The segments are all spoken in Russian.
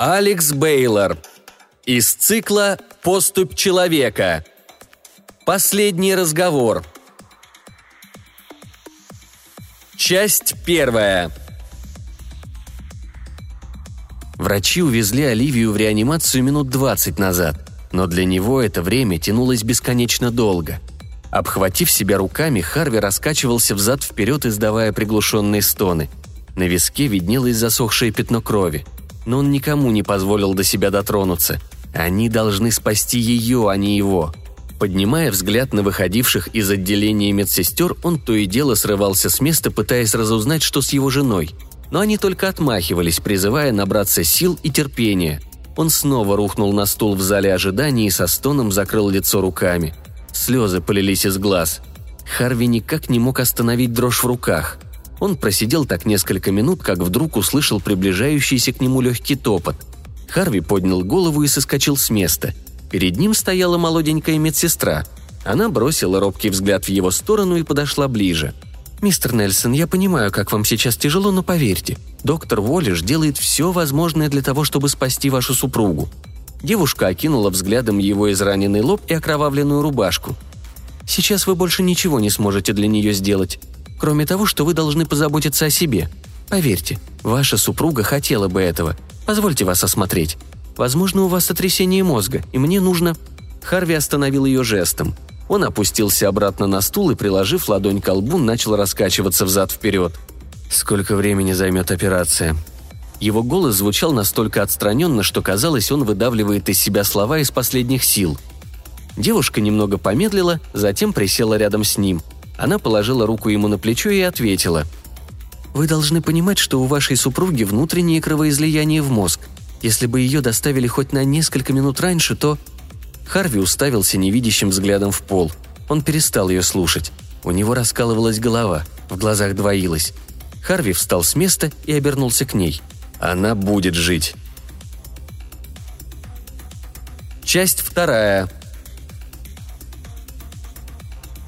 Алекс Бейлор. Из цикла «Поступь человека». Последний разговор. Часть первая. Врачи увезли Оливию в реанимацию минут 20 назад, но для него это время тянулось бесконечно долго. Обхватив себя руками, Харви раскачивался взад-вперед, издавая приглушенные стоны. На виске виднелось засохшее пятно крови – но он никому не позволил до себя дотронуться. Они должны спасти ее, а не его. Поднимая взгляд на выходивших из отделения медсестер, он то и дело срывался с места, пытаясь разузнать, что с его женой. Но они только отмахивались, призывая набраться сил и терпения. Он снова рухнул на стул в зале ожидания и со стоном закрыл лицо руками. Слезы полились из глаз. Харви никак не мог остановить дрожь в руках – он просидел так несколько минут, как вдруг услышал приближающийся к нему легкий топот. Харви поднял голову и соскочил с места. Перед ним стояла молоденькая медсестра. Она бросила робкий взгляд в его сторону и подошла ближе. «Мистер Нельсон, я понимаю, как вам сейчас тяжело, но поверьте, доктор Воллиш делает все возможное для того, чтобы спасти вашу супругу». Девушка окинула взглядом его израненный лоб и окровавленную рубашку. «Сейчас вы больше ничего не сможете для нее сделать. Кроме того, что вы должны позаботиться о себе. Поверьте, ваша супруга хотела бы этого. Позвольте вас осмотреть. Возможно, у вас сотрясение мозга, и мне нужно...» Харви остановил ее жестом. Он опустился обратно на стул и, приложив ладонь к лбу, начал раскачиваться взад-вперед. «Сколько времени займет операция?» Его голос звучал настолько отстраненно, что казалось, он выдавливает из себя слова из последних сил. Девушка немного помедлила, затем присела рядом с ним – она положила руку ему на плечо и ответила. «Вы должны понимать, что у вашей супруги внутреннее кровоизлияние в мозг. Если бы ее доставили хоть на несколько минут раньше, то...» Харви уставился невидящим взглядом в пол. Он перестал ее слушать. У него раскалывалась голова, в глазах двоилась. Харви встал с места и обернулся к ней. «Она будет жить». Часть вторая.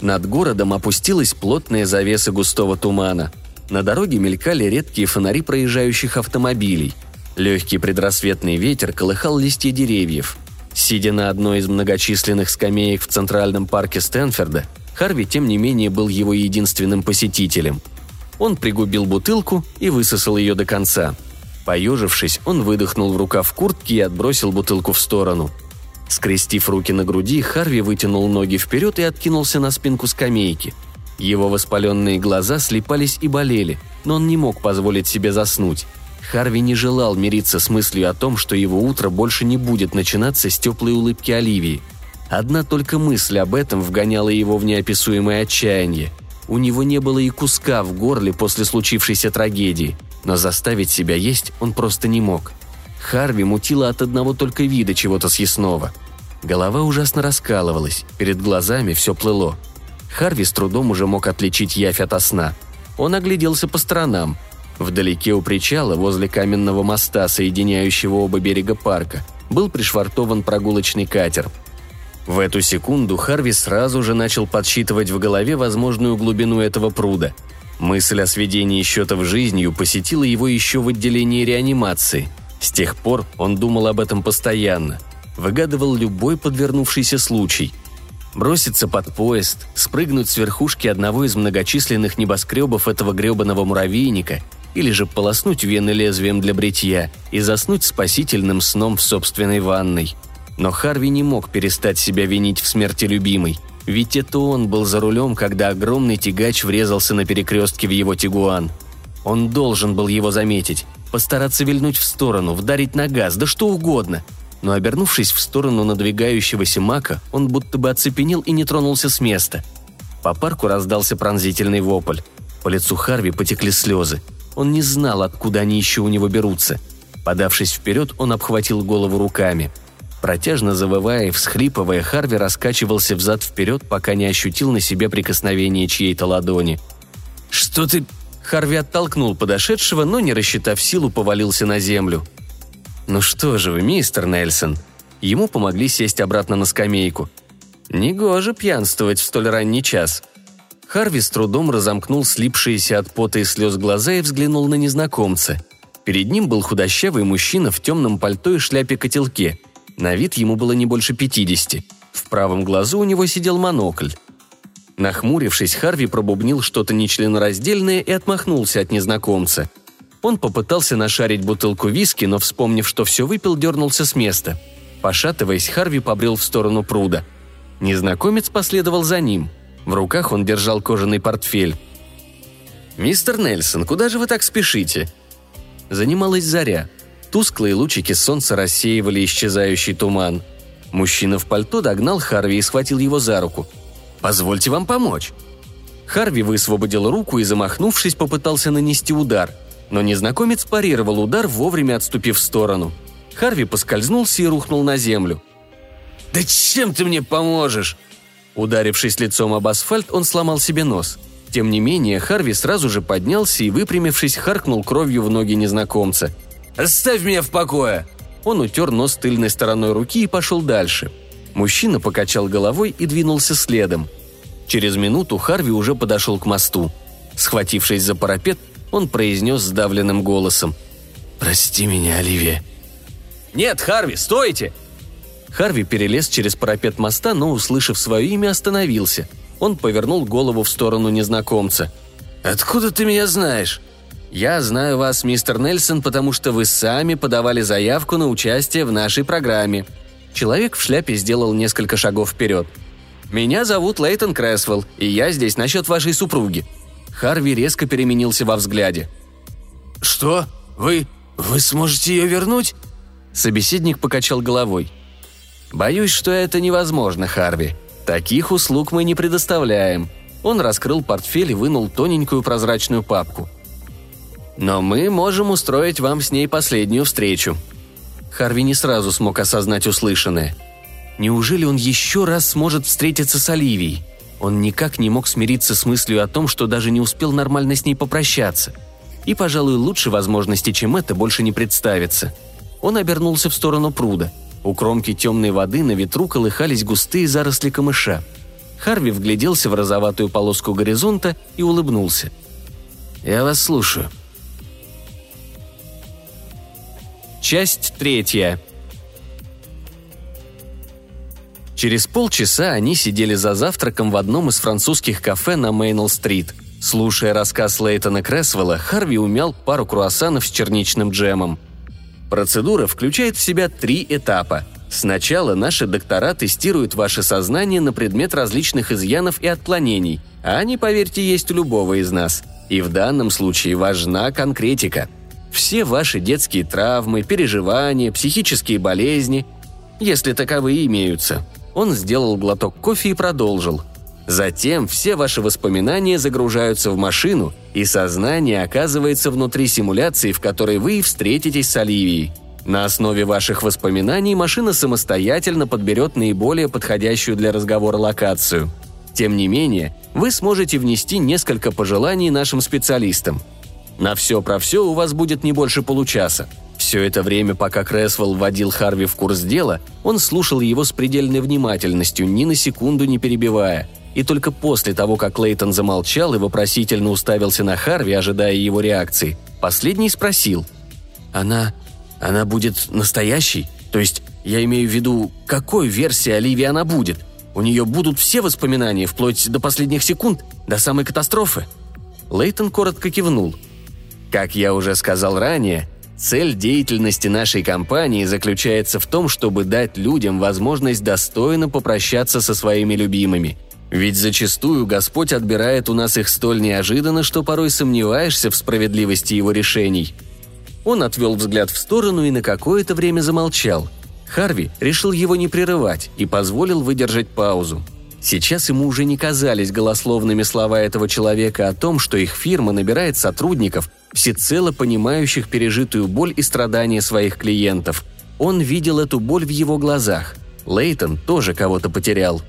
Над городом опустилась плотная завеса густого тумана. На дороге мелькали редкие фонари проезжающих автомобилей. Легкий предрассветный ветер колыхал листья деревьев. Сидя на одной из многочисленных скамеек в Центральном парке Стэнфорда, Харви, тем не менее, был его единственным посетителем. Он пригубил бутылку и высосал ее до конца. Поежившись, он выдохнул в рукав куртки и отбросил бутылку в сторону – Скрестив руки на груди, Харви вытянул ноги вперед и откинулся на спинку скамейки. Его воспаленные глаза слепались и болели, но он не мог позволить себе заснуть. Харви не желал мириться с мыслью о том, что его утро больше не будет начинаться с теплой улыбки Оливии. Одна только мысль об этом вгоняла его в неописуемое отчаяние. У него не было и куска в горле после случившейся трагедии, но заставить себя есть он просто не мог – Харви мутило от одного только вида чего-то съестного. Голова ужасно раскалывалась, перед глазами все плыло. Харви с трудом уже мог отличить явь от сна. Он огляделся по сторонам. Вдалеке у причала, возле каменного моста, соединяющего оба берега парка, был пришвартован прогулочный катер. В эту секунду Харви сразу же начал подсчитывать в голове возможную глубину этого пруда. Мысль о сведении счетов жизнью посетила его еще в отделении реанимации – с тех пор он думал об этом постоянно, выгадывал любой подвернувшийся случай. Броситься под поезд, спрыгнуть с верхушки одного из многочисленных небоскребов этого гребаного муравейника или же полоснуть вены лезвием для бритья и заснуть спасительным сном в собственной ванной. Но Харви не мог перестать себя винить в смерти любимой, ведь это он был за рулем, когда огромный тягач врезался на перекрестке в его тигуан. Он должен был его заметить, постараться вильнуть в сторону, вдарить на газ, да что угодно. Но обернувшись в сторону надвигающегося мака, он будто бы оцепенел и не тронулся с места. По парку раздался пронзительный вопль. По лицу Харви потекли слезы. Он не знал, откуда они еще у него берутся. Подавшись вперед, он обхватил голову руками. Протяжно завывая и всхлипывая, Харви раскачивался взад-вперед, пока не ощутил на себе прикосновение чьей-то ладони. «Что ты...» Харви оттолкнул подошедшего, но, не рассчитав силу, повалился на землю. «Ну что же вы, мистер Нельсон?» Ему помогли сесть обратно на скамейку. «Негоже пьянствовать в столь ранний час». Харви с трудом разомкнул слипшиеся от пота и слез глаза и взглянул на незнакомца. Перед ним был худощавый мужчина в темном пальто и шляпе-котелке. На вид ему было не больше 50. В правом глазу у него сидел монокль. Нахмурившись, Харви пробубнил что-то нечленораздельное и отмахнулся от незнакомца. Он попытался нашарить бутылку виски, но, вспомнив, что все выпил, дернулся с места. Пошатываясь, Харви побрел в сторону пруда. Незнакомец последовал за ним. В руках он держал кожаный портфель. «Мистер Нельсон, куда же вы так спешите?» Занималась заря. Тусклые лучики солнца рассеивали исчезающий туман. Мужчина в пальто догнал Харви и схватил его за руку. «Позвольте вам помочь». Харви высвободил руку и, замахнувшись, попытался нанести удар – но незнакомец парировал удар, вовремя отступив в сторону. Харви поскользнулся и рухнул на землю. «Да чем ты мне поможешь?» Ударившись лицом об асфальт, он сломал себе нос. Тем не менее, Харви сразу же поднялся и, выпрямившись, харкнул кровью в ноги незнакомца. «Оставь меня в покое!» Он утер нос тыльной стороной руки и пошел дальше. Мужчина покачал головой и двинулся следом. Через минуту Харви уже подошел к мосту. Схватившись за парапет, он произнес сдавленным голосом. «Прости меня, Оливия». «Нет, Харви, стойте!» Харви перелез через парапет моста, но, услышав свое имя, остановился. Он повернул голову в сторону незнакомца. «Откуда ты меня знаешь?» «Я знаю вас, мистер Нельсон, потому что вы сами подавали заявку на участие в нашей программе». Человек в шляпе сделал несколько шагов вперед. «Меня зовут Лейтон Крэсвелл, и я здесь насчет вашей супруги. Харви резко переменился во взгляде. «Что? Вы... вы сможете ее вернуть?» Собеседник покачал головой. «Боюсь, что это невозможно, Харви. Таких услуг мы не предоставляем». Он раскрыл портфель и вынул тоненькую прозрачную папку. «Но мы можем устроить вам с ней последнюю встречу». Харви не сразу смог осознать услышанное. Неужели он еще раз сможет встретиться с Оливией? Он никак не мог смириться с мыслью о том, что даже не успел нормально с ней попрощаться. И, пожалуй, лучше возможности, чем это, больше не представится. Он обернулся в сторону пруда. У кромки темной воды на ветру колыхались густые заросли камыша. Харви вгляделся в розоватую полоску горизонта и улыбнулся. «Я вас слушаю». Часть третья. Через полчаса они сидели за завтраком в одном из французских кафе на Мейнелл-стрит. Слушая рассказ Лейтона Кресвелла, Харви умял пару круассанов с черничным джемом. Процедура включает в себя три этапа. Сначала наши доктора тестируют ваше сознание на предмет различных изъянов и отклонений, а они, поверьте, есть у любого из нас. И в данном случае важна конкретика. Все ваши детские травмы, переживания, психические болезни, если таковые имеются – он сделал глоток кофе и продолжил. Затем все ваши воспоминания загружаются в машину, и сознание оказывается внутри симуляции, в которой вы встретитесь с Оливией. На основе ваших воспоминаний машина самостоятельно подберет наиболее подходящую для разговора локацию. Тем не менее, вы сможете внести несколько пожеланий нашим специалистам. На все про все у вас будет не больше получаса – все это время, пока Крэсвелл вводил Харви в курс дела, он слушал его с предельной внимательностью, ни на секунду не перебивая. И только после того, как Лейтон замолчал и вопросительно уставился на Харви, ожидая его реакции, последний спросил. «Она... она будет настоящей? То есть, я имею в виду, какой версии Оливии она будет? У нее будут все воспоминания, вплоть до последних секунд, до самой катастрофы?» Лейтон коротко кивнул. «Как я уже сказал ранее, Цель деятельности нашей компании заключается в том, чтобы дать людям возможность достойно попрощаться со своими любимыми. Ведь зачастую Господь отбирает у нас их столь неожиданно, что порой сомневаешься в справедливости его решений. Он отвел взгляд в сторону и на какое-то время замолчал. Харви решил его не прерывать и позволил выдержать паузу. Сейчас ему уже не казались голословными слова этого человека о том, что их фирма набирает сотрудников, всецело понимающих пережитую боль и страдания своих клиентов. Он видел эту боль в его глазах. Лейтон тоже кого-то потерял.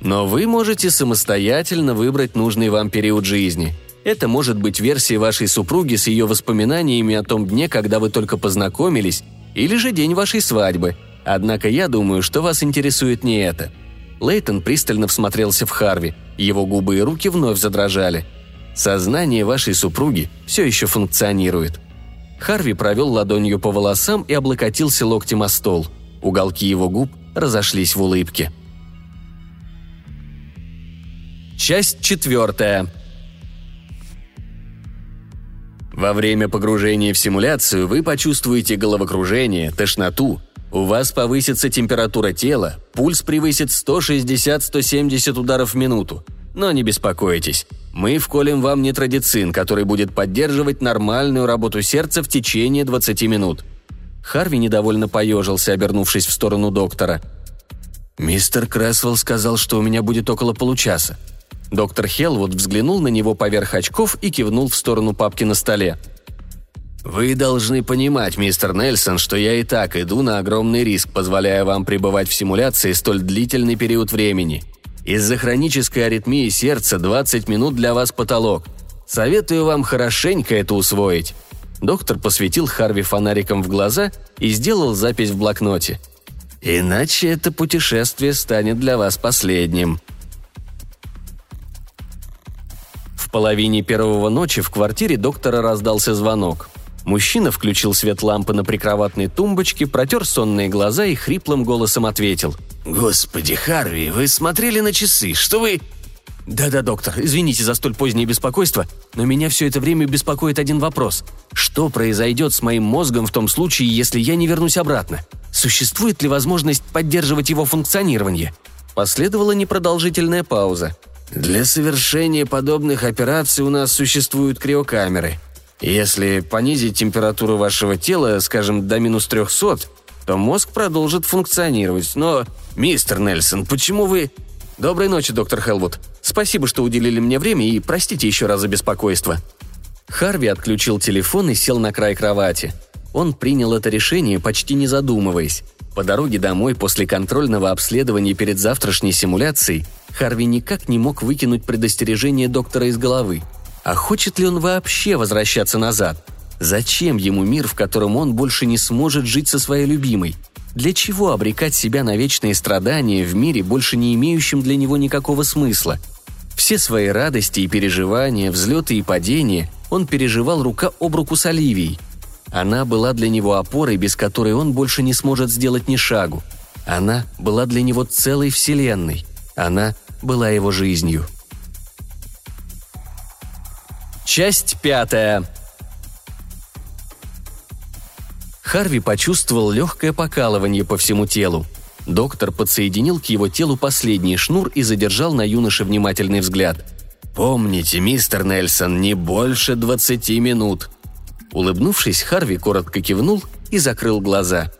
Но вы можете самостоятельно выбрать нужный вам период жизни. Это может быть версия вашей супруги с ее воспоминаниями о том дне, когда вы только познакомились, или же день вашей свадьбы. Однако я думаю, что вас интересует не это. Лейтон пристально всмотрелся в Харви. Его губы и руки вновь задрожали – Сознание вашей супруги все еще функционирует. Харви провел ладонью по волосам и облокотился локтем о стол. Уголки его губ разошлись в улыбке. Часть четвертая. Во время погружения в симуляцию вы почувствуете головокружение, тошноту, у вас повысится температура тела, пульс превысит 160-170 ударов в минуту. Но не беспокойтесь, мы вколем вам нитрадицин, который будет поддерживать нормальную работу сердца в течение 20 минут. Харви недовольно поежился, обернувшись в сторону доктора. «Мистер Крэсвелл сказал, что у меня будет около получаса». Доктор Хелвуд взглянул на него поверх очков и кивнул в сторону папки на столе. «Вы должны понимать, мистер Нельсон, что я и так иду на огромный риск, позволяя вам пребывать в симуляции столь длительный период времени. Из-за хронической аритмии сердца 20 минут для вас потолок. Советую вам хорошенько это усвоить». Доктор посветил Харви фонариком в глаза и сделал запись в блокноте. «Иначе это путешествие станет для вас последним», В половине первого ночи в квартире доктора раздался звонок. Мужчина включил свет лампы на прикроватной тумбочке, протер сонные глаза и хриплым голосом ответил. «Господи, Харви, вы смотрели на часы? Что вы...» «Да-да, доктор, извините за столь позднее беспокойство, но меня все это время беспокоит один вопрос. Что произойдет с моим мозгом в том случае, если я не вернусь обратно? Существует ли возможность поддерживать его функционирование?» Последовала непродолжительная пауза. «Для совершения подобных операций у нас существуют криокамеры», если понизить температуру вашего тела, скажем, до минус 300, то мозг продолжит функционировать. Но, мистер Нельсон, почему вы... Доброй ночи, доктор Хелвуд. Спасибо, что уделили мне время и простите еще раз за беспокойство. Харви отключил телефон и сел на край кровати. Он принял это решение, почти не задумываясь. По дороге домой после контрольного обследования перед завтрашней симуляцией Харви никак не мог выкинуть предостережение доктора из головы – а хочет ли он вообще возвращаться назад? Зачем ему мир, в котором он больше не сможет жить со своей любимой? Для чего обрекать себя на вечные страдания в мире, больше не имеющем для него никакого смысла? Все свои радости и переживания, взлеты и падения он переживал рука об руку с Оливией. Она была для него опорой, без которой он больше не сможет сделать ни шагу. Она была для него целой вселенной. Она была его жизнью. Часть пятая. Харви почувствовал легкое покалывание по всему телу. Доктор подсоединил к его телу последний шнур и задержал на юноше внимательный взгляд. «Помните, мистер Нельсон, не больше двадцати минут». Улыбнувшись, Харви коротко кивнул и закрыл глаза.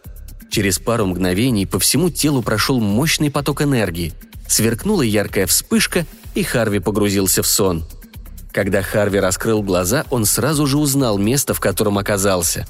Через пару мгновений по всему телу прошел мощный поток энергии. Сверкнула яркая вспышка, и Харви погрузился в сон – когда Харви раскрыл глаза, он сразу же узнал место, в котором оказался.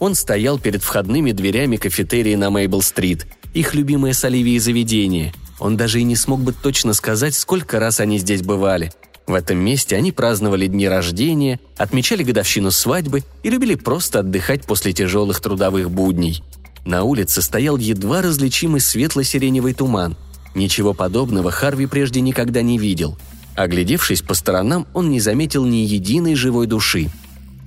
Он стоял перед входными дверями кафетерии на Мейбл-стрит, их любимое с Оливией заведение. Он даже и не смог бы точно сказать, сколько раз они здесь бывали. В этом месте они праздновали дни рождения, отмечали годовщину свадьбы и любили просто отдыхать после тяжелых трудовых будней. На улице стоял едва различимый светло-сиреневый туман. Ничего подобного Харви прежде никогда не видел – Оглядевшись по сторонам, он не заметил ни единой живой души.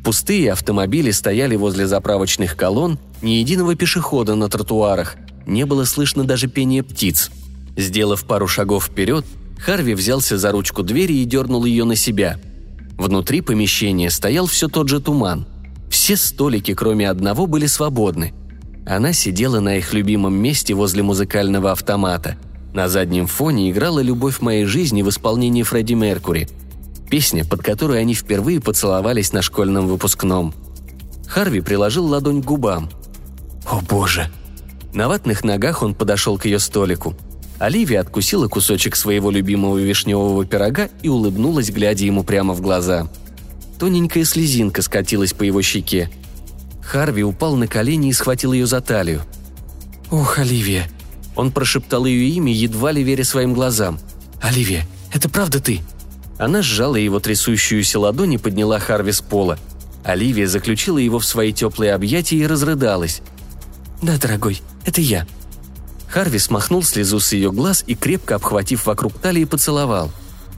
Пустые автомобили стояли возле заправочных колонн, ни единого пешехода на тротуарах, не было слышно даже пения птиц. Сделав пару шагов вперед, Харви взялся за ручку двери и дернул ее на себя. Внутри помещения стоял все тот же туман. Все столики, кроме одного, были свободны. Она сидела на их любимом месте возле музыкального автомата – на заднем фоне играла «Любовь моей жизни» в исполнении Фредди Меркури. Песня, под которой они впервые поцеловались на школьном выпускном. Харви приложил ладонь к губам. «О боже!» На ватных ногах он подошел к ее столику. Оливия откусила кусочек своего любимого вишневого пирога и улыбнулась, глядя ему прямо в глаза. Тоненькая слезинка скатилась по его щеке. Харви упал на колени и схватил ее за талию. «Ох, Оливия!» Он прошептал ее имя, едва ли веря своим глазам. «Оливия, это правда ты?» Она сжала его трясущуюся ладонь и подняла Харви с пола. Оливия заключила его в свои теплые объятия и разрыдалась. «Да, дорогой, это я». Харви смахнул слезу с ее глаз и, крепко обхватив вокруг талии, поцеловал.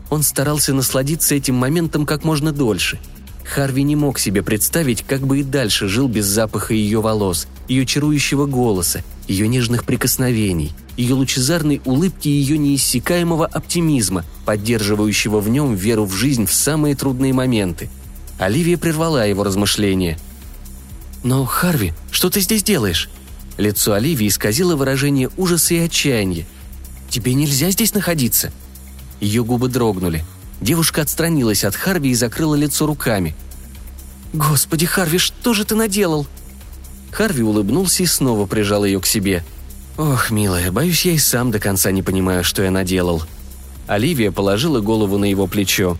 Он старался насладиться этим моментом как можно дольше. Харви не мог себе представить, как бы и дальше жил без запаха ее волос, ее чарующего голоса, ее нежных прикосновений, ее лучезарной улыбки и ее неиссякаемого оптимизма, поддерживающего в нем веру в жизнь в самые трудные моменты. Оливия прервала его размышления. «Но, Харви, что ты здесь делаешь?» Лицо Оливии исказило выражение ужаса и отчаяния. «Тебе нельзя здесь находиться!» Ее губы дрогнули – Девушка отстранилась от Харви и закрыла лицо руками. «Господи, Харви, что же ты наделал?» Харви улыбнулся и снова прижал ее к себе. «Ох, милая, боюсь, я и сам до конца не понимаю, что я наделал». Оливия положила голову на его плечо.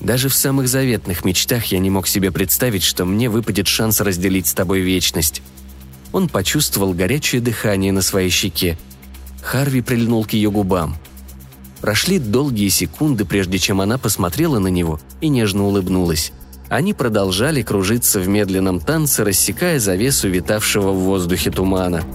«Даже в самых заветных мечтах я не мог себе представить, что мне выпадет шанс разделить с тобой вечность». Он почувствовал горячее дыхание на своей щеке. Харви прильнул к ее губам – Прошли долгие секунды, прежде чем она посмотрела на него и нежно улыбнулась. Они продолжали кружиться в медленном танце, рассекая завесу витавшего в воздухе тумана –